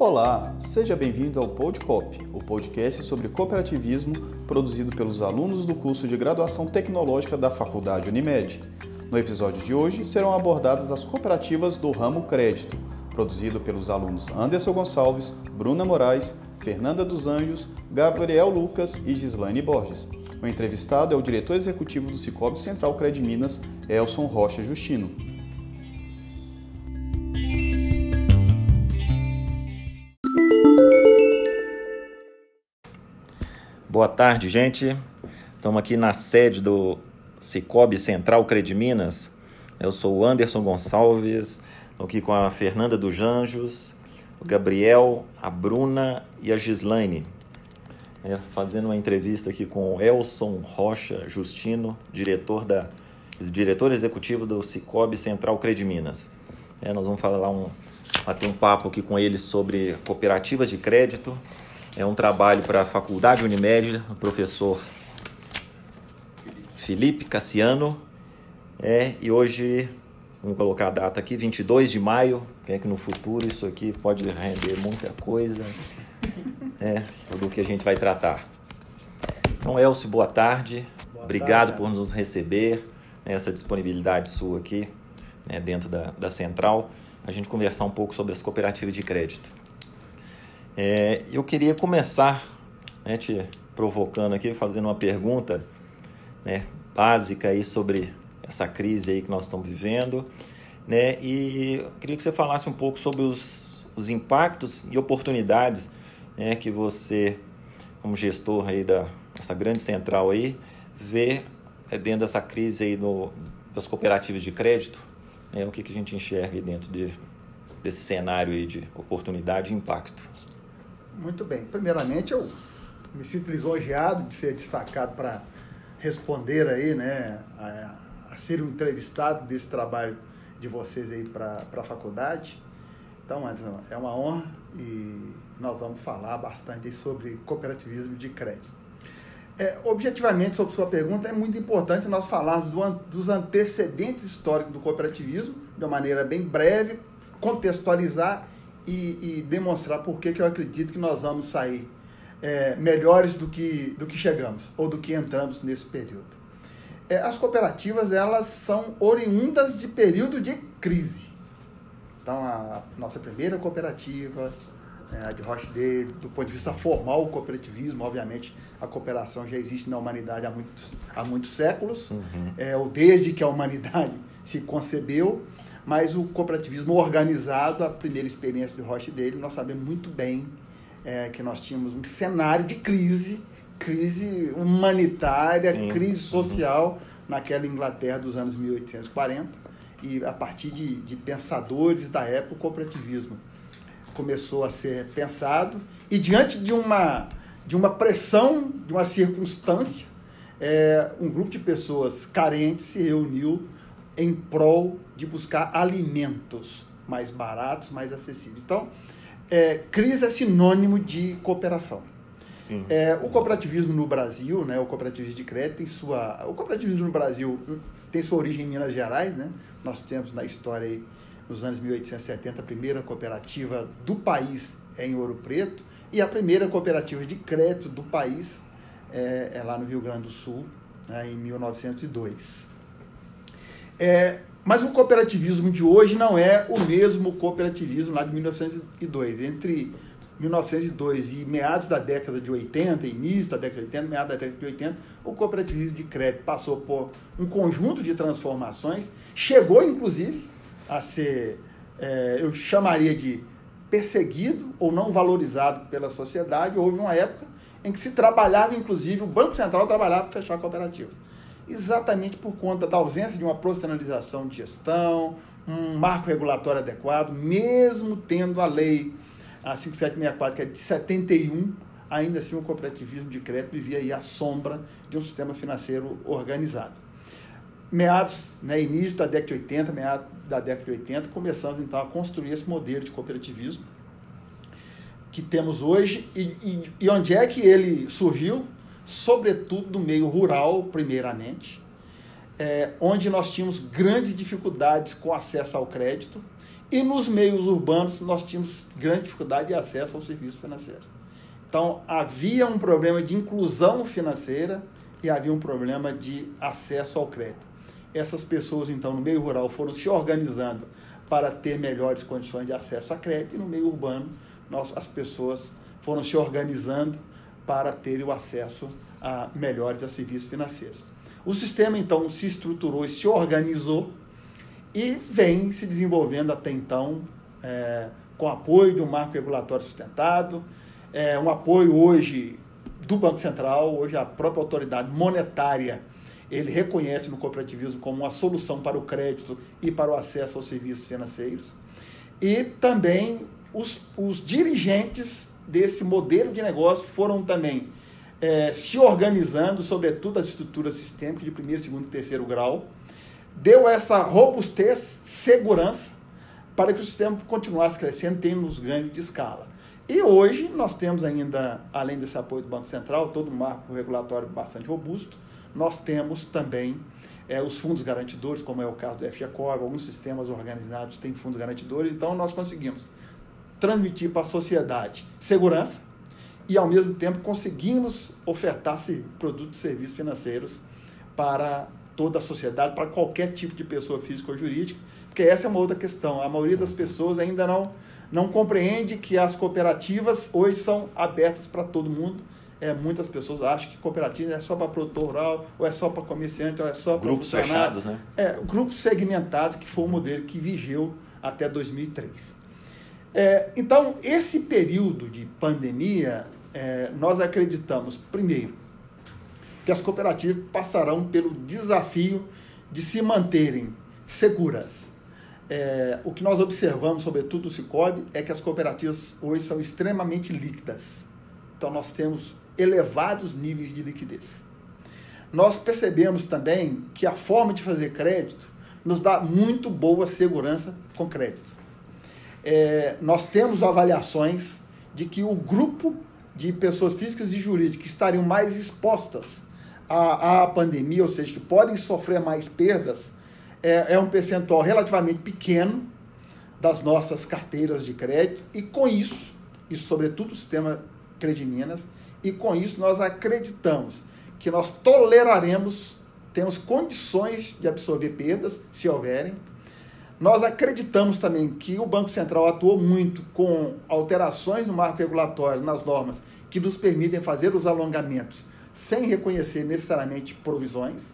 Olá, seja bem-vindo ao Podcop, o podcast sobre cooperativismo produzido pelos alunos do curso de graduação tecnológica da Faculdade Unimed. No episódio de hoje serão abordadas as cooperativas do ramo crédito, produzido pelos alunos Anderson Gonçalves, Bruna Moraes, Fernanda dos Anjos, Gabriel Lucas e Gislaine Borges. O entrevistado é o diretor executivo do Cicobi Central Cred Minas, Elson Rocha Justino. Boa tarde, gente. Estamos aqui na sede do Cicobi Central Cred Minas. Eu sou o Anderson Gonçalves, aqui com a Fernanda dos Anjos, o Gabriel, a Bruna e a Gislaine. É, fazendo uma entrevista aqui com o Elson Rocha Justino, diretor da diretor executivo do Cicobi Central Cred Minas. É, nós vamos falar um, bater um papo aqui com ele sobre cooperativas de crédito é um trabalho para a Faculdade Unimed, o professor Felipe Cassiano. É, e hoje, vamos colocar a data aqui, 22 de maio, que é que no futuro isso aqui pode render muita coisa, é, do que a gente vai tratar. Então, Elcio, boa tarde. Boa Obrigado tarde. por nos receber, né, essa disponibilidade sua aqui, né, dentro da, da Central, a gente conversar um pouco sobre as cooperativas de crédito. É, eu queria começar né, te provocando aqui, fazendo uma pergunta né, básica aí sobre essa crise aí que nós estamos vivendo. Né, e queria que você falasse um pouco sobre os, os impactos e oportunidades né, que você, como gestor aí da, dessa grande central aí, vê é, dentro dessa crise aí no, das cooperativas de crédito. Né, o que, que a gente enxerga aí dentro de, desse cenário aí de oportunidade e impacto. Muito bem. Primeiramente, eu me sinto lisonjeado de ser destacado para responder aí, né, a, a, ser um entrevistado desse trabalho de vocês aí para a faculdade. Então, Anderson, é uma honra e nós vamos falar bastante sobre cooperativismo de crédito. É, objetivamente, sobre sua pergunta, é muito importante nós falarmos do, dos antecedentes históricos do cooperativismo, de uma maneira bem breve, contextualizar e, e demonstrar por que, eu acredito que nós vamos sair é, melhores do que, do que chegamos ou do que entramos nesse período. É, as cooperativas elas são oriundas de período de crise. Então, a nossa primeira cooperativa, é, a de Rochdale, do ponto de vista formal, o cooperativismo, obviamente, a cooperação já existe na humanidade há muitos, há muitos séculos, uhum. é, ou desde que a humanidade se concebeu mas o cooperativismo organizado, a primeira experiência do Roche dele, nós sabemos muito bem é, que nós tínhamos um cenário de crise, crise humanitária, Sim. crise social uhum. naquela Inglaterra dos anos 1840. E a partir de, de pensadores da época, o cooperativismo começou a ser pensado. E diante de uma, de uma pressão, de uma circunstância, é, um grupo de pessoas carentes se reuniu em prol de buscar alimentos mais baratos, mais acessíveis. Então, é, crise é sinônimo de cooperação. Sim. É, o cooperativismo no Brasil, né, o cooperativismo de crédito, tem sua, o cooperativismo no Brasil tem sua origem em Minas Gerais. Né? Nós temos na história, aí, nos anos 1870, a primeira cooperativa do país é em Ouro Preto e a primeira cooperativa de crédito do país é, é lá no Rio Grande do Sul, né, em 1902. É, mas o cooperativismo de hoje não é o mesmo cooperativismo lá de 1902. Entre 1902 e meados da década de 80, início da década de 80, meados da década de 80, o cooperativismo de crédito passou por um conjunto de transformações, chegou inclusive a ser, é, eu chamaria de perseguido ou não valorizado pela sociedade. Houve uma época em que se trabalhava, inclusive, o Banco Central trabalhava para fechar cooperativas exatamente por conta da ausência de uma profissionalização de gestão, um marco regulatório adequado, mesmo tendo a lei a 5764, que é de 71, ainda assim o cooperativismo de crédito vivia aí à sombra de um sistema financeiro organizado. Meados, né, início da década de 80, meados da década de 80, começamos então a construir esse modelo de cooperativismo que temos hoje e, e, e onde é que ele surgiu? Sobretudo do meio rural, primeiramente, é, onde nós tínhamos grandes dificuldades com acesso ao crédito e nos meios urbanos nós tínhamos grande dificuldade de acesso aos serviços financeiros. Então havia um problema de inclusão financeira e havia um problema de acesso ao crédito. Essas pessoas, então, no meio rural foram se organizando para ter melhores condições de acesso a crédito e no meio urbano nós, as pessoas foram se organizando para terem o acesso a melhores a serviços financeiros. O sistema, então, se estruturou e se organizou e vem se desenvolvendo até então é, com apoio do marco regulatório sustentado, é, um apoio hoje do Banco Central, hoje a própria autoridade monetária, ele reconhece no cooperativismo como uma solução para o crédito e para o acesso aos serviços financeiros. E também os, os dirigentes desse modelo de negócio foram também é, se organizando, sobretudo as estruturas sistêmicas de primeiro, segundo e terceiro grau, deu essa robustez, segurança, para que o sistema continuasse crescendo, tendo os ganhos de escala. E hoje nós temos ainda, além desse apoio do Banco Central, todo um marco regulatório bastante robusto, nós temos também é, os fundos garantidores, como é o caso do FGCOR, alguns sistemas organizados têm fundos garantidores, então nós conseguimos transmitir para a sociedade segurança e, ao mesmo tempo, conseguimos ofertar produtos e serviços financeiros para toda a sociedade, para qualquer tipo de pessoa física ou jurídica, porque essa é uma outra questão. A maioria das pessoas ainda não, não compreende que as cooperativas hoje são abertas para todo mundo. É, muitas pessoas acham que cooperativa é só para produtor rural, ou é só para comerciante, ou é só para Grupos fechados, né? É, grupos segmentados, que foi o modelo que vigeu até 2003. É, então, esse período de pandemia, é, nós acreditamos, primeiro, que as cooperativas passarão pelo desafio de se manterem seguras. É, o que nós observamos, sobretudo no Cicobi, é que as cooperativas hoje são extremamente líquidas. Então, nós temos elevados níveis de liquidez. Nós percebemos também que a forma de fazer crédito nos dá muito boa segurança com crédito é, nós temos avaliações de que o grupo de pessoas físicas e jurídicas que estariam mais expostas à, à pandemia, ou seja, que podem sofrer mais perdas, é, é um percentual relativamente pequeno das nossas carteiras de crédito, e com isso, isso sobretudo o sistema Crediminas, e com isso nós acreditamos que nós toleraremos, temos condições de absorver perdas, se houverem, nós acreditamos também que o Banco Central atuou muito com alterações no marco regulatório, nas normas, que nos permitem fazer os alongamentos sem reconhecer necessariamente provisões.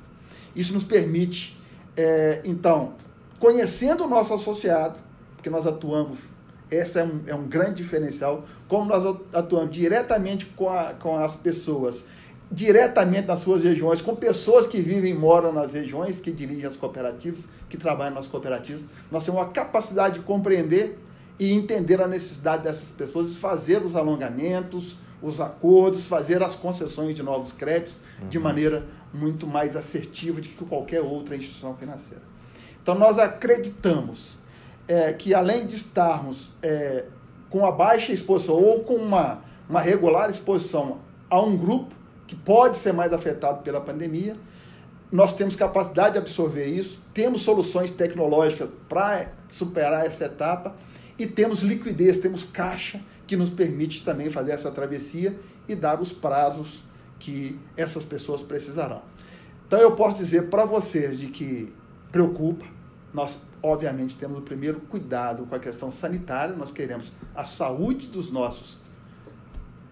Isso nos permite, é, então, conhecendo o nosso associado, porque nós atuamos, esse é um, é um grande diferencial, como nós atuamos diretamente com, a, com as pessoas diretamente nas suas regiões, com pessoas que vivem e moram nas regiões, que dirigem as cooperativas, que trabalham nas cooperativas. Nós temos uma capacidade de compreender e entender a necessidade dessas pessoas e fazer os alongamentos, os acordos, fazer as concessões de novos créditos uhum. de maneira muito mais assertiva do que qualquer outra instituição financeira. Então, nós acreditamos é, que, além de estarmos é, com a baixa exposição ou com uma, uma regular exposição a um grupo, que pode ser mais afetado pela pandemia. Nós temos capacidade de absorver isso, temos soluções tecnológicas para superar essa etapa e temos liquidez, temos caixa que nos permite também fazer essa travessia e dar os prazos que essas pessoas precisarão. Então eu posso dizer para vocês de que preocupa, nós obviamente temos o primeiro cuidado com a questão sanitária, nós queremos a saúde dos nossos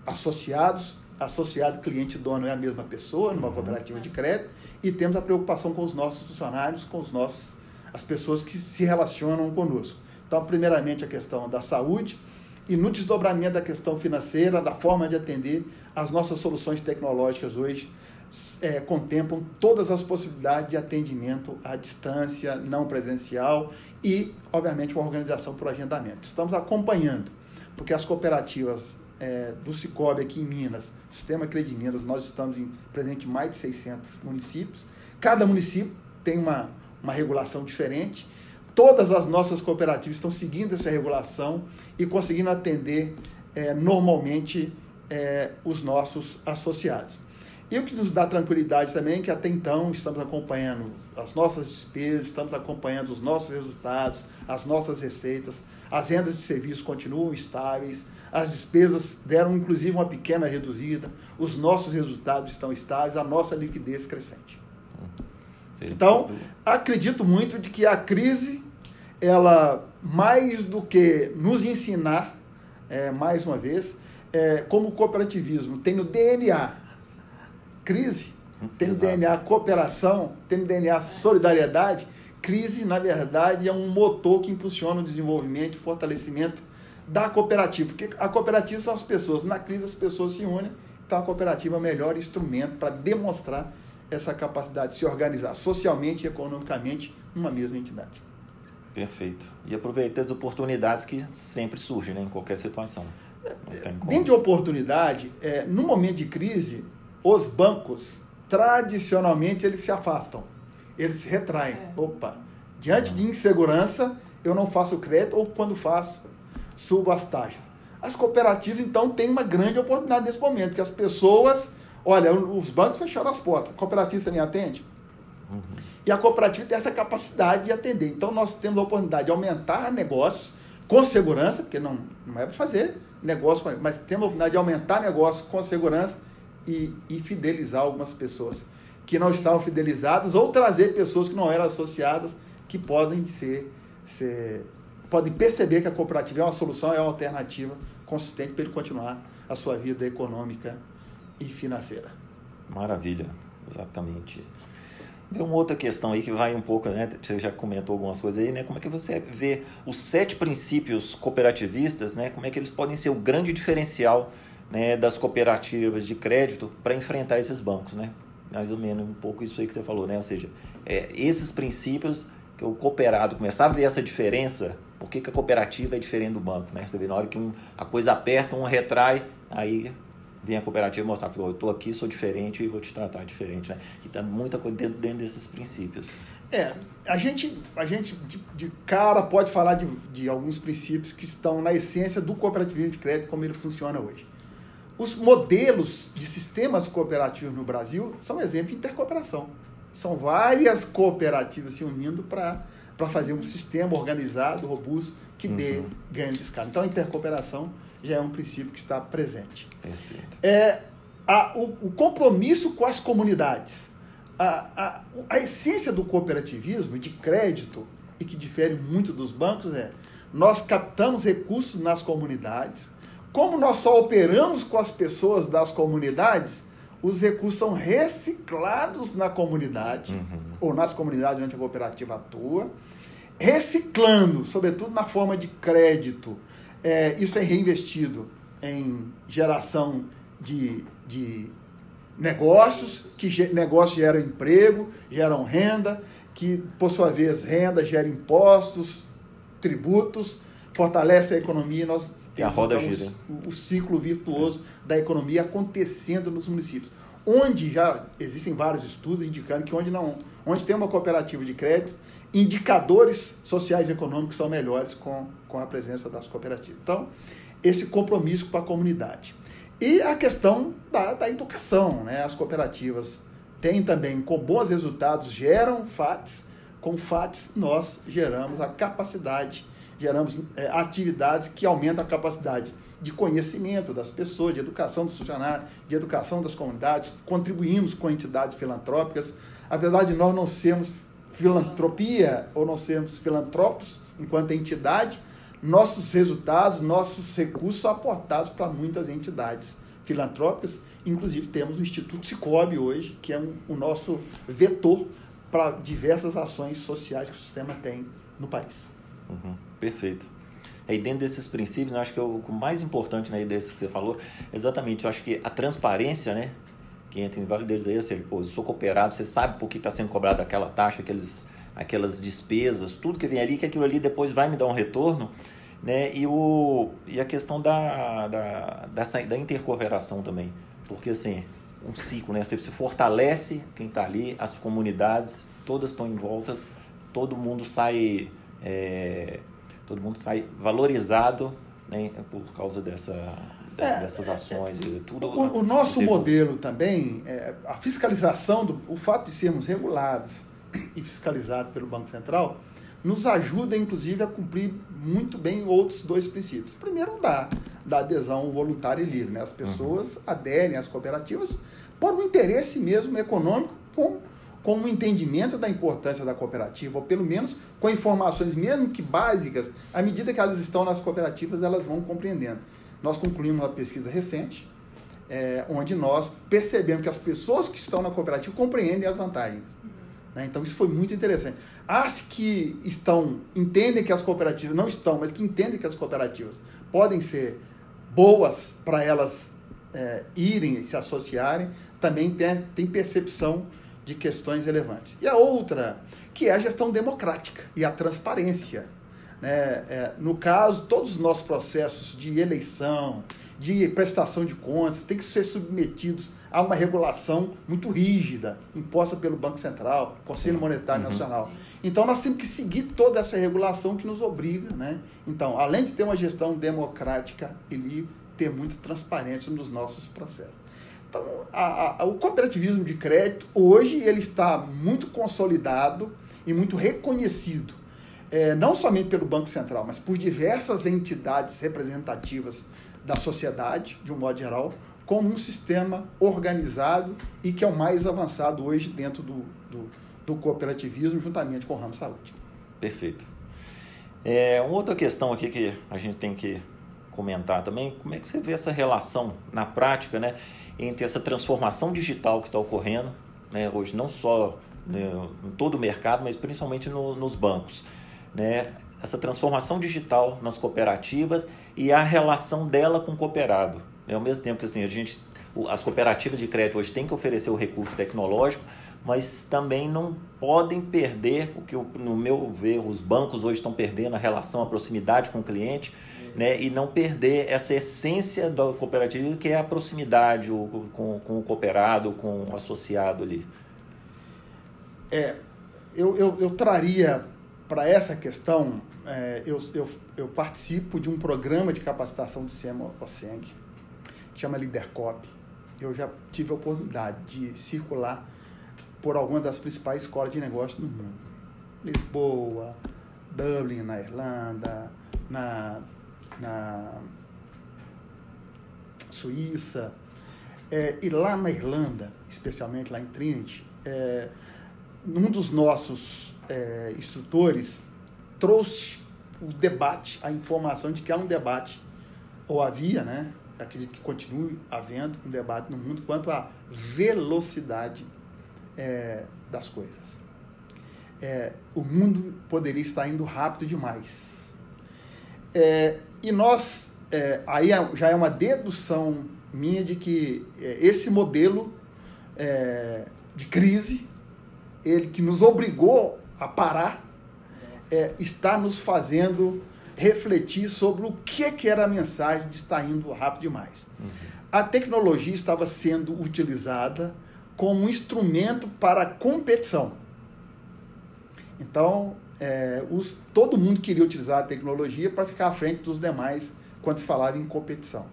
associados, associado cliente dono é a mesma pessoa numa uhum. cooperativa de crédito e temos a preocupação com os nossos funcionários, com os nossos as pessoas que se relacionam conosco. Então, primeiramente a questão da saúde e no desdobramento da questão financeira, da forma de atender, as nossas soluções tecnológicas hoje é, contemplam todas as possibilidades de atendimento à distância, não presencial e, obviamente, uma organização por agendamento. Estamos acompanhando, porque as cooperativas é, do Cicobi aqui em Minas, o sistema Minas, nós estamos em, presente em mais de 600 municípios. Cada município tem uma, uma regulação diferente. Todas as nossas cooperativas estão seguindo essa regulação e conseguindo atender é, normalmente é, os nossos associados. E o que nos dá tranquilidade também é que até então estamos acompanhando as nossas despesas, estamos acompanhando os nossos resultados, as nossas receitas, as rendas de serviço continuam estáveis, as despesas deram inclusive uma pequena reduzida, os nossos resultados estão estáveis, a nossa liquidez crescente. Então, acredito muito de que a crise, ela mais do que nos ensinar, é, mais uma vez, é, como o cooperativismo tem no DNA crise, tem no DNA cooperação, tem no DNA solidariedade, crise, na verdade, é um motor que impulsiona o desenvolvimento e fortalecimento da cooperativa, porque a cooperativa são as pessoas, na crise as pessoas se unem, então a cooperativa é o melhor instrumento para demonstrar essa capacidade de se organizar socialmente e economicamente numa mesma entidade. Perfeito. E aproveitar as oportunidades que sempre surgem né, em qualquer situação. Dentro de oportunidade, é, no momento de crise, os bancos, tradicionalmente, eles se afastam, eles se retraem. É. Opa, diante de insegurança, eu não faço crédito, ou quando faço, subo as taxas. As cooperativas, então, têm uma grande oportunidade nesse momento, porque as pessoas, olha, os bancos fecharam as portas, a cooperativa você nem atende? Uhum. E a cooperativa tem essa capacidade de atender. Então, nós temos a oportunidade de aumentar negócios com segurança, porque não, não é para fazer negócio, mas temos a oportunidade de aumentar negócios com segurança e, e fidelizar algumas pessoas que não estavam fidelizadas ou trazer pessoas que não eram associadas que podem ser, ser podem perceber que a cooperativa é uma solução, é uma alternativa consistente para ele continuar a sua vida econômica e financeira. Maravilha, exatamente. Tem uma outra questão aí que vai um pouco, né? Você já comentou algumas coisas aí, né? Como é que você vê os sete princípios cooperativistas, né? Como é que eles podem ser o grande diferencial né, das cooperativas de crédito para enfrentar esses bancos, né? Mais ou menos um pouco isso aí que você falou, né? Ou seja, é, esses princípios que o cooperado começar a ver essa diferença, por que, que a cooperativa é diferente do banco, né? Você vê na hora que um, a coisa aperta, um retrai, aí vem a cooperativa mostrar, eu estou aqui, sou diferente e vou te tratar diferente, né? E tá muita coisa dentro, dentro desses princípios. É, a gente, a gente de, de cara pode falar de, de alguns princípios que estão na essência do cooperativismo de crédito, como ele funciona hoje. Os modelos de sistemas cooperativos no Brasil são exemplo de intercooperação. São várias cooperativas se unindo para fazer um sistema organizado, robusto, que uhum. dê ganho de escala. Então, a intercooperação já é um princípio que está presente. Perfeito. É, a, o, o compromisso com as comunidades. A, a, a essência do cooperativismo, de crédito, e que difere muito dos bancos, é nós captamos recursos nas comunidades, como nós só operamos com as pessoas das comunidades, os recursos são reciclados na comunidade, uhum. ou nas comunidades onde a cooperativa atua, reciclando, sobretudo na forma de crédito. É, isso é reinvestido em geração de, de negócios, que negócios geram emprego, geram renda, que, por sua vez, renda gera impostos, tributos, fortalece a economia. Nós tem a roda então, gira. O, o, ciclo virtuoso é. da economia acontecendo nos municípios. Onde já existem vários estudos indicando que onde não, onde tem uma cooperativa de crédito, indicadores sociais e econômicos são melhores com, com a presença das cooperativas. Então, esse compromisso com a comunidade. E a questão da, da educação, né? As cooperativas têm também, com bons resultados, geram FATs, com FATs nós geramos a capacidade geramos é, atividades que aumentam a capacidade de conhecimento das pessoas, de educação dos funcionários, de educação das comunidades, contribuímos com entidades filantrópicas. Apesar de nós não sermos filantropia ou não sermos filantrópicos enquanto entidade, nossos resultados, nossos recursos são aportados para muitas entidades filantrópicas. Inclusive temos o Instituto Cicobi hoje, que é um, o nosso vetor para diversas ações sociais que o sistema tem no país. Uhum, perfeito. Aí dentro desses princípios, eu acho que é o mais importante né, desse que você falou, exatamente, eu acho que a transparência, né? Que entra em vários deles aí, pô, eu sou cooperado, você sabe por que está sendo cobrada aquela taxa, aqueles, aquelas despesas, tudo que vem ali, que aquilo ali depois vai me dar um retorno, né? E, o, e a questão da, da, dessa, da intercooperação também, porque assim, um ciclo, né? Você, você fortalece quem está ali, as comunidades, todas estão em voltas, todo mundo sai é, todo mundo sai valorizado né, por causa dessa, é, dessas ações e tudo. O, o nosso modelo também, é, a fiscalização, do, o fato de sermos regulados e fiscalizados pelo Banco Central, nos ajuda, inclusive, a cumprir muito bem outros dois princípios. Primeiro, da, da adesão voluntária e livre. Né? As pessoas uhum. aderem às cooperativas por um interesse mesmo econômico, com, com um entendimento da importância da cooperativa, ou pelo menos com informações, mesmo que básicas, à medida que elas estão nas cooperativas, elas vão compreendendo. Nós concluímos uma pesquisa recente, é, onde nós percebemos que as pessoas que estão na cooperativa compreendem as vantagens. Né? Então isso foi muito interessante. As que estão, entendem que as cooperativas, não estão, mas que entendem que as cooperativas podem ser boas para elas é, irem e se associarem, também tem, tem percepção de questões relevantes. E a outra, que é a gestão democrática e a transparência. Né? É, no caso, todos os nossos processos de eleição, de prestação de contas, têm que ser submetidos a uma regulação muito rígida, imposta pelo Banco Central, Conselho Monetário uhum. Nacional. Então, nós temos que seguir toda essa regulação que nos obriga. Né? Então, além de ter uma gestão democrática e livre, ter muita transparência nos nossos processos. Então, a, a, o cooperativismo de crédito, hoje, ele está muito consolidado e muito reconhecido, é, não somente pelo Banco Central, mas por diversas entidades representativas da sociedade, de um modo geral, como um sistema organizado e que é o mais avançado hoje dentro do, do, do cooperativismo, juntamente com o ramo saúde. Perfeito. É, uma outra questão aqui que a gente tem que comentar também, como é que você vê essa relação na prática, né, entre essa transformação digital que está ocorrendo, né, hoje não só né, em todo o mercado, mas principalmente no, nos bancos, né, essa transformação digital nas cooperativas e a relação dela com o cooperado. Né, ao mesmo tempo que assim, a gente, as cooperativas de crédito hoje têm que oferecer o recurso tecnológico, mas também não podem perder o que, no meu ver, os bancos hoje estão perdendo a relação, a proximidade com o cliente né, e não perder essa essência do cooperativo, que é a proximidade com, com o cooperado, com o associado ali. É, eu, eu, eu traria para essa questão, é, eu, eu, eu participo de um programa de capacitação do SEMA OSENG, que chama Lidercop. Eu já tive a oportunidade de circular por algumas das principais escolas de negócio do mundo. Lisboa, Dublin, na Irlanda, na na Suíça, é, e lá na Irlanda, especialmente lá em Trinity, é, um dos nossos é, instrutores trouxe o debate, a informação de que há um debate, ou havia, né? Acredito que continue havendo um debate no mundo quanto à velocidade é, das coisas. É, o mundo poderia estar indo rápido demais. É, e nós, é, aí é, já é uma dedução minha de que é, esse modelo é, de crise, ele que nos obrigou a parar, é, está nos fazendo refletir sobre o que, que era a mensagem de estar indo rápido demais. Uhum. A tecnologia estava sendo utilizada como um instrumento para competição. Então, é, os, todo mundo queria utilizar a tecnologia para ficar à frente dos demais quando se falava em competição.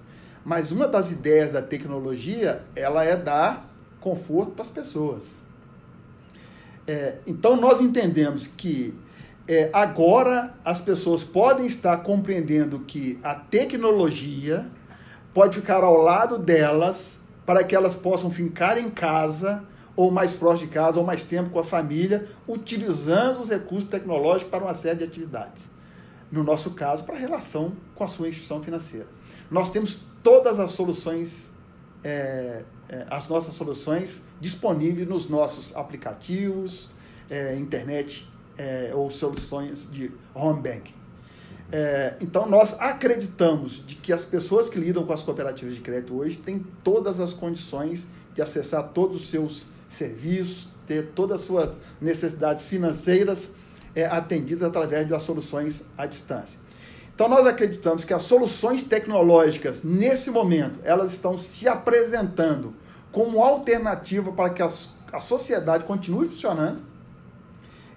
Mas uma das ideias da tecnologia, ela é dar conforto para as pessoas. É, então nós entendemos que é, agora as pessoas podem estar compreendendo que a tecnologia pode ficar ao lado delas para que elas possam ficar em casa ou mais próximo de casa, ou mais tempo com a família, utilizando os recursos tecnológicos para uma série de atividades. No nosso caso, para a relação com a sua instituição financeira. Nós temos todas as soluções, é, é, as nossas soluções disponíveis nos nossos aplicativos, é, internet é, ou soluções de home banking. É, então, nós acreditamos de que as pessoas que lidam com as cooperativas de crédito hoje têm todas as condições de acessar todos os seus serviços, ter todas as suas necessidades financeiras é, atendidas através das soluções à distância. Então nós acreditamos que as soluções tecnológicas nesse momento elas estão se apresentando como alternativa para que as, a sociedade continue funcionando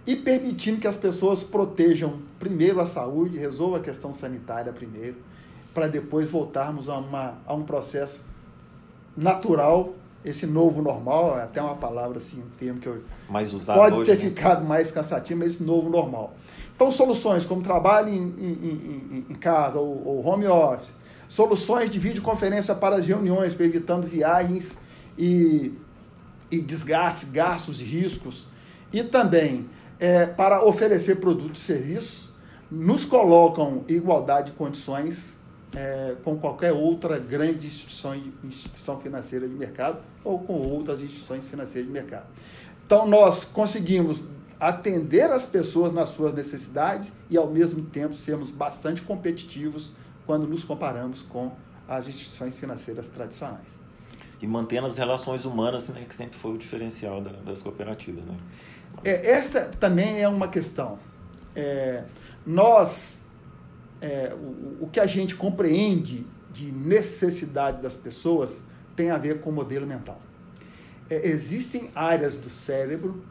e permitindo que as pessoas protejam primeiro a saúde, resolvam a questão sanitária primeiro para depois voltarmos a, uma, a um processo natural, esse novo normal, é até uma palavra assim, um termo que eu mais usado pode hoje, ter né? ficado mais cansativo, mas esse novo normal. Então, soluções como trabalho em, em, em, em casa ou, ou, home office, soluções de videoconferência para as reuniões, para evitando viagens e, e desgastes, gastos e riscos, e também é, para oferecer produtos e serviços, nos colocam em igualdade de condições é, com qualquer outra grande instituição, instituição financeira de mercado ou com outras instituições financeiras de mercado. Então, nós conseguimos atender as pessoas nas suas necessidades e, ao mesmo tempo, sermos bastante competitivos quando nos comparamos com as instituições financeiras tradicionais. E mantendo as relações humanas, né, que sempre foi o diferencial da, das cooperativas. Né? É, essa também é uma questão. É, nós, é, o, o que a gente compreende de necessidade das pessoas tem a ver com o modelo mental. É, existem áreas do cérebro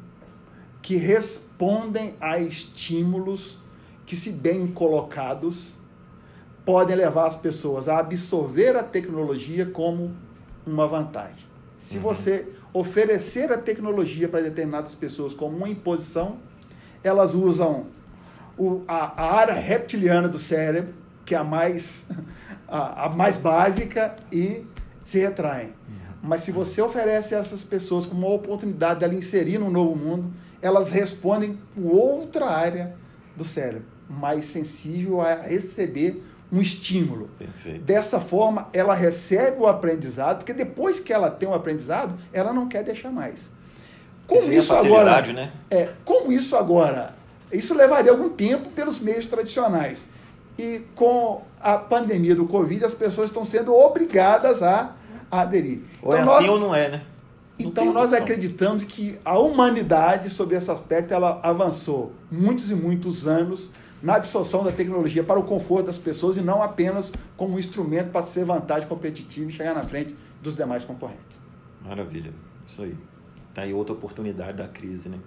que respondem a estímulos que, se bem colocados, podem levar as pessoas a absorver a tecnologia como uma vantagem. Se uhum. você oferecer a tecnologia para determinadas pessoas como uma imposição, elas usam o, a, a, área reptiliana do cérebro, que é a mais, a, a mais básica, e se retraem. Uhum. Mas se você oferece a essas pessoas como uma oportunidade de ela inserir no novo mundo, elas respondem com outra área do cérebro, mais sensível a receber um estímulo. Perfeito. Dessa forma, ela recebe o aprendizado, porque depois que ela tem o aprendizado, ela não quer deixar mais. Como isso agora, né? é, como isso agora, isso levaria algum tempo pelos meios tradicionais. E com a pandemia do Covid, as pessoas estão sendo obrigadas a, a aderir. Ou então, é assim nós, ou não é, né? Não então nós acreditamos que a humanidade, sobre esse aspecto, ela avançou muitos e muitos anos na absorção da tecnologia para o conforto das pessoas e não apenas como um instrumento para ser vantagem competitiva e chegar na frente dos demais concorrentes. Maravilha, isso aí. Tá aí outra oportunidade da crise, né?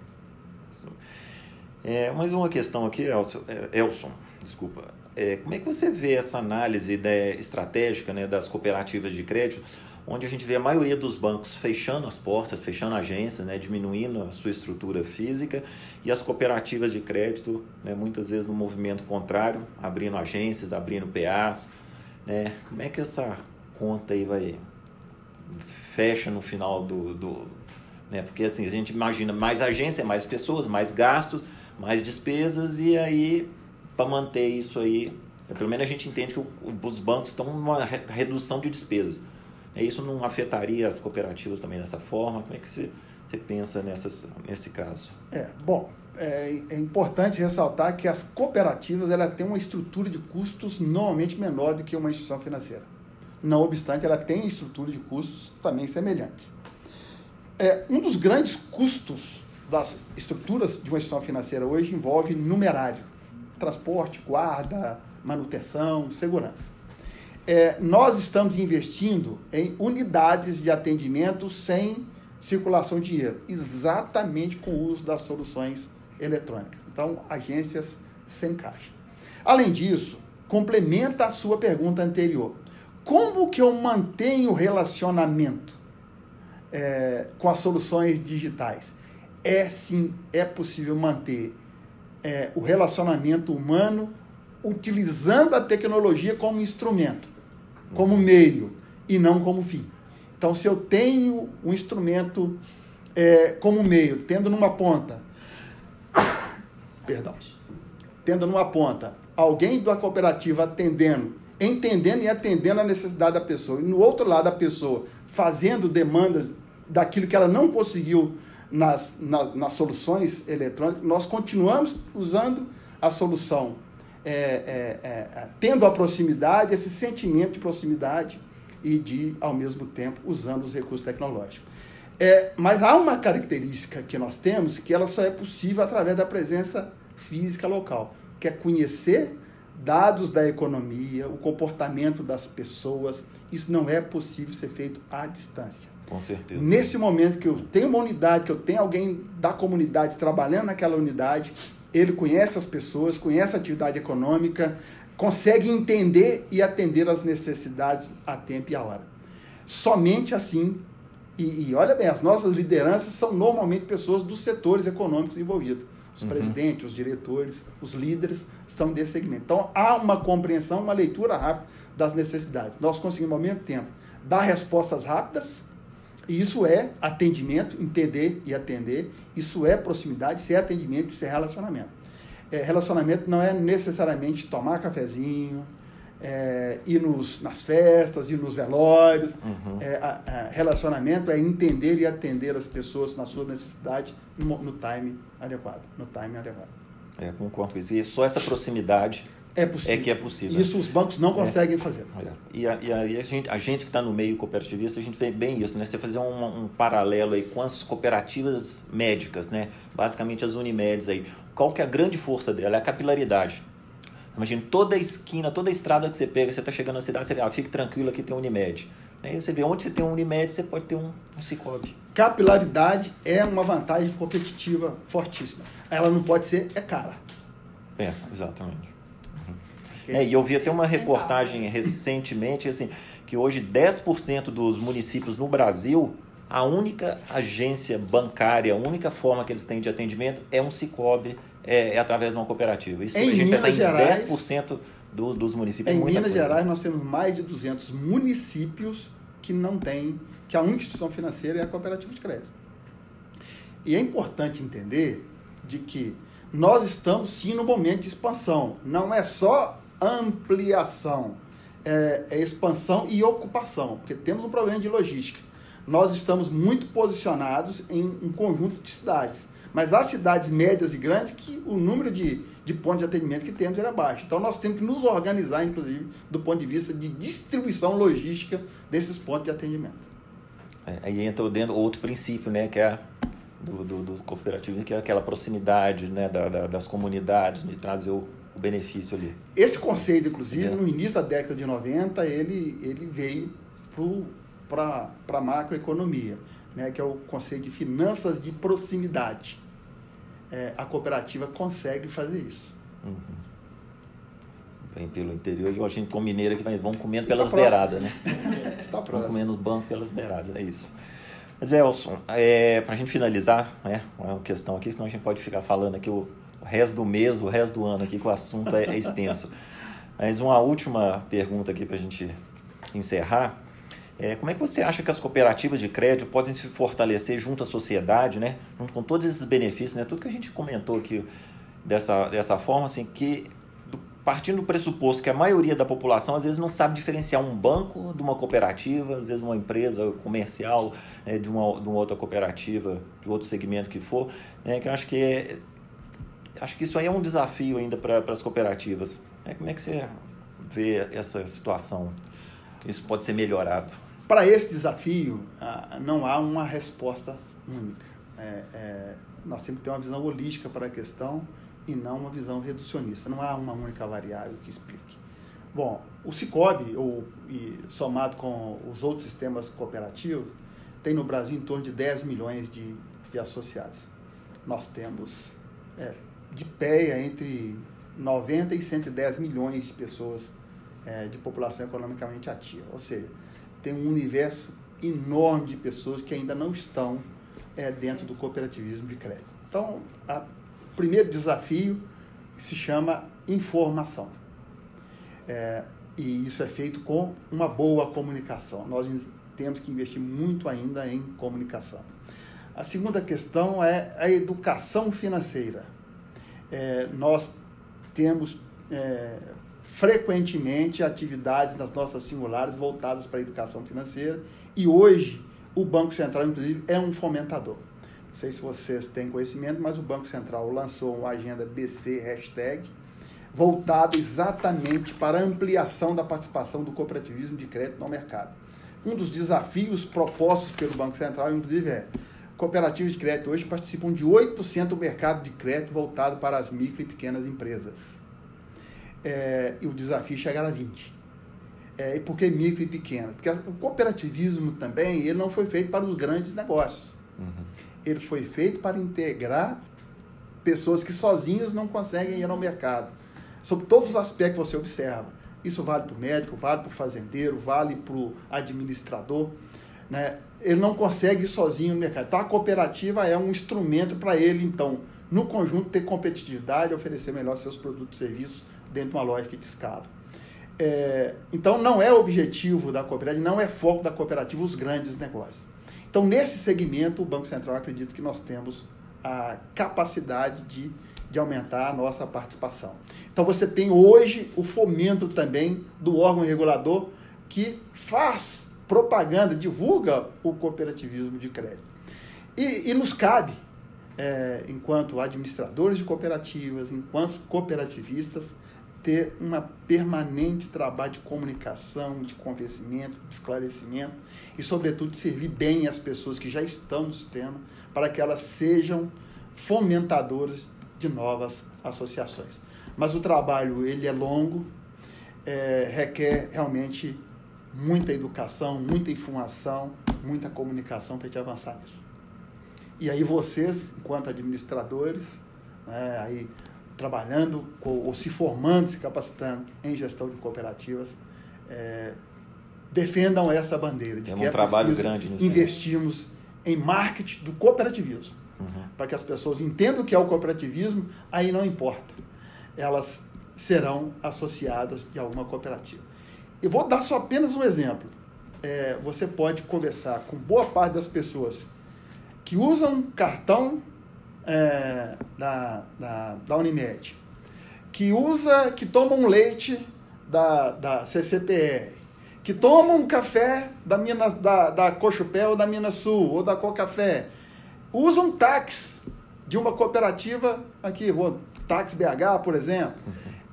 É, mais uma questão aqui, Elson, é, Elson desculpa. É, como é que você vê essa análise né, estratégica né, das cooperativas de crédito onde a gente vê a maioria dos bancos fechando as portas, fechando agências, né, diminuindo a sua estrutura física, e as cooperativas de crédito, né, muitas vezes no movimento contrário, abrindo agências, abrindo PAs. Né? Como é que essa conta aí vai fecha no final do, do né? Porque assim, a gente imagina mais agência, mais pessoas, mais gastos, mais despesas e aí para manter isso aí, pelo menos a gente entende que os bancos estão numa redução de despesas. É, isso não afetaria as cooperativas também dessa forma? Como é que você, você pensa nessas, nesse caso? É, bom, é, é, importante ressaltar que as cooperativas ela têm uma estrutura de custos normalmente menor do que uma instituição financeira. Não obstante, ela tem estrutura de custos também semelhantes. É, um dos grandes custos das estruturas de uma instituição financeira hoje envolve numerário, transporte, guarda, manutenção, segurança é, nós estamos investindo em unidades de atendimento sem circulação de dinheiro, exatamente com o uso das soluções eletrônicas. Então, agências sem caixa. Além disso, complementa a sua pergunta anterior. Como que eu mantenho o relacionamento é, com as soluções digitais? É sim, é possível manter é, o relacionamento humano utilizando a tecnologia como instrumento como meio e não como fim. Então, se eu tenho um instrumento é, como meio, tendo numa ponta, perdão, tendo numa ponta alguém da cooperativa atendendo, entendendo e atendendo a necessidade da pessoa, e no outro lado a pessoa fazendo demandas daquilo que ela não conseguiu nas, nas, nas soluções eletrônicas, nós continuamos usando a solução é, é, é, é, tendo a proximidade, esse sentimento de proximidade e de, ao mesmo tempo, usando os recursos tecnológicos. É, mas há uma característica que nós temos que ela só é possível através da presença física local, que é conhecer dados da economia, o comportamento das pessoas. Isso não é possível ser feito à distância. Com certeza. Nesse momento que eu tenho uma unidade, que eu tenho alguém da comunidade trabalhando naquela unidade, ele conhece as pessoas, conhece a atividade econômica, consegue entender e atender as necessidades a tempo e a hora. Somente assim, e, e olha bem, as nossas lideranças são normalmente pessoas dos setores econômicos envolvidos. Os uhum. presidentes, os diretores, os líderes estão desse segmento. Então há uma compreensão, uma leitura rápida das necessidades. Nós conseguimos ao mesmo tempo dar respostas rápidas, e isso é atendimento, entender e atender. Isso é proximidade, isso é atendimento, isso é relacionamento. É, relacionamento não é necessariamente tomar cafezinho, é, ir nos, nas festas, ir nos velórios. Uhum. É, a, a relacionamento é entender e atender as pessoas na sua necessidade no, no time adequado. No time adequado. É, concordo com isso. E só essa proximidade é, possível. é que é possível. Isso os bancos não é. conseguem é. fazer. É. E, a, e a, a, gente, a gente que está no meio cooperativista, a gente vê bem isso, né? Você fazer um, um, paralelo aí com as cooperativas médicas, né? Basicamente as Unimedes aí. Qual que é a grande força dela? É a capilaridade. Imagina, toda esquina, toda estrada que você pega, você está chegando na cidade, você vê, ah, fique tranquilo, aqui tem Unimed. Aí você vê onde você tem um Unimed, você pode ter um, um Cicobi. Capilaridade é uma vantagem competitiva fortíssima. Ela não pode ser, é cara. É, exatamente. É, e eu vi até uma reportagem recentemente, assim, que hoje 10% dos municípios no Brasil, a única agência bancária, a única forma que eles têm de atendimento é um Cicobi, é, é através de uma cooperativa. Isso em a gente Minas pensa Gerais, em 10% do, dos municípios. Em Minas coisa. Gerais nós temos mais de 200 municípios que não têm, que a única instituição financeira é a cooperativa de crédito. E é importante entender de que nós estamos sim no momento de expansão. Não é só ampliação, é, é expansão e ocupação, porque temos um problema de logística. Nós estamos muito posicionados em um conjunto de cidades, mas há cidades médias e grandes que o número de, de pontos de atendimento que temos era baixo. Então nós temos que nos organizar, inclusive, do ponto de vista de distribuição logística desses pontos de atendimento. É, aí entra dentro outro princípio, né, que é do, do, do cooperativismo, que é aquela proximidade né, da, da, das comunidades, de trazer o, o benefício ali. Esse conceito, inclusive, é. no início da década de 90, ele, ele veio para a macroeconomia, né, que é o conceito de finanças de proximidade. É, a cooperativa consegue fazer isso. Uhum. Vem pelo interior e a gente com mineira que vai, vão comendo pelas beiradas, né? Está próximo. Vão comendo banco pelas beiradas, é isso. Mas, Elson, é, para a gente finalizar, né, uma questão aqui, senão a gente pode ficar falando aqui o, o resto do mês, o resto do ano aqui, que o assunto é, é extenso. Mas uma última pergunta aqui para a gente encerrar. É, como é que você acha que as cooperativas de crédito podem se fortalecer junto à sociedade, né? junto com todos esses benefícios, né? tudo que a gente comentou aqui dessa, dessa forma, assim, que partindo do pressuposto que a maioria da população às vezes não sabe diferenciar um banco de uma cooperativa, às vezes uma empresa comercial né, de, uma, de uma outra cooperativa, de outro segmento que for, né, que eu acho que é, acho que isso aí é um desafio ainda para as cooperativas. É, como é que você vê essa situação? Isso pode ser melhorado? Para esse desafio, ah, não há uma resposta única. É, é, nós temos que ter uma visão holística para a questão e não uma visão reducionista. Não há uma única variável que explique. Bom, o Cicobi, ou, e, somado com os outros sistemas cooperativos, tem no Brasil em torno de 10 milhões de, de associados. Nós temos é, de pé entre 90 e 110 milhões de pessoas é, de população economicamente ativa. Ou seja, tem um universo enorme de pessoas que ainda não estão é, dentro do cooperativismo de crédito. Então, a primeiro desafio se chama informação. É, e isso é feito com uma boa comunicação. Nós temos que investir muito ainda em comunicação. A segunda questão é a educação financeira. É, nós temos é, frequentemente atividades nas nossas singulares voltadas para a educação financeira e hoje o Banco Central, inclusive, é um fomentador. Não sei se vocês têm conhecimento, mas o Banco Central lançou uma agenda BC hashtag voltado exatamente para a ampliação da participação do cooperativismo de crédito no mercado. Um dos desafios propostos pelo Banco Central, inclusive, é cooperativas de crédito hoje participam de 8% do mercado de crédito voltado para as micro e pequenas empresas. É, e o desafio é chegar a 20%. É, e por que micro e pequena? Porque o cooperativismo também ele não foi feito para os grandes negócios. Uhum ele foi feito para integrar pessoas que sozinhos não conseguem ir ao mercado. Sobre todos os aspectos que você observa. Isso vale para o médico, vale para o fazendeiro, vale para o administrador. Né? Ele não consegue ir sozinho no mercado. Então a cooperativa é um instrumento para ele, então, no conjunto, ter competitividade, oferecer melhor seus produtos e serviços dentro de uma lógica de escala. É, então, não é objetivo da cooperativa, não é foco da cooperativa os grandes negócios. Então, nesse segmento, o Banco Central acredita que nós temos a capacidade de, de aumentar a nossa participação. Então, você tem hoje o fomento também do órgão regulador que faz propaganda, divulga o cooperativismo de crédito. E, e nos cabe, é, enquanto administradores de cooperativas, enquanto cooperativistas, ter uma permanente trabalho de comunicação, de convencimento, de esclarecimento e, sobretudo, servir bem as pessoas que já estão no sistema para que elas sejam fomentadoras de novas associações. Mas o trabalho ele é longo, é, requer realmente muita educação, muita informação, muita comunicação para a gente avançar nisso. E aí vocês, enquanto administradores, né, aí trabalhando ou se formando, se capacitando em gestão de cooperativas, é, defendam essa bandeira de é um que é trabalho grande nisso investirmos em marketing do cooperativismo, uhum. para que as pessoas entendam o que é o cooperativismo, aí não importa, elas serão associadas de alguma cooperativa. Eu vou dar só apenas um exemplo. É, você pode conversar com boa parte das pessoas que usam cartão é, da, da, da Unimed, que usa, que toma um leite da, da CCPR, que toma um café da, Minas, da, da Cochupé ou da Minas Sul, ou da Cocafé, usa um táxi de uma cooperativa aqui, vou, táxi BH, por exemplo,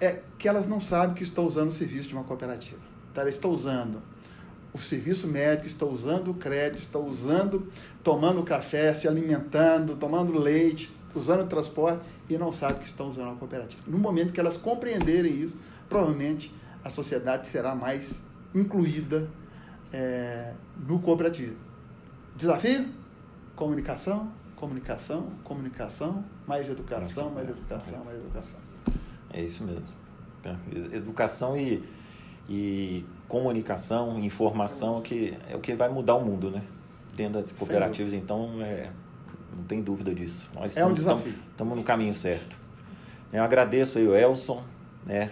é que elas não sabem que estão usando o serviço de uma cooperativa. Elas estão usando o serviço médico, estão usando o crédito, estão usando, tomando café, se alimentando, tomando leite, usando o transporte e não sabem que estão usando a cooperativa. No momento que elas compreenderem isso, provavelmente a sociedade será mais incluída é, no cooperativismo. Desafio? Comunicação, comunicação, comunicação, mais educação, mais educação, mais educação. É isso mesmo. Educação e e comunicação, informação, que é o que vai mudar o mundo, né? Dentro das cooperativas, então, é, não tem dúvida disso. Nós é um desafio. Estamos no caminho certo. Eu agradeço aí o Elson, né?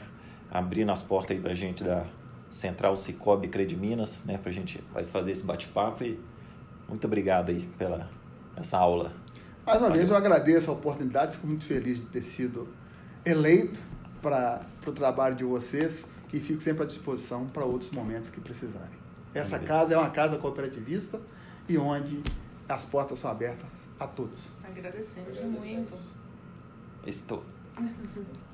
Abrindo as portas aí para a gente da Central Cicobi Cred Minas, né? Para a gente fazer esse bate-papo e muito obrigado aí pela essa aula. Mais uma vez eu agradeço a oportunidade, fico muito feliz de ter sido eleito para o trabalho de vocês e fico sempre à disposição para outros momentos que precisarem. Essa casa é uma casa cooperativista e onde as portas são abertas a todos. Agradecemos muito. Estou.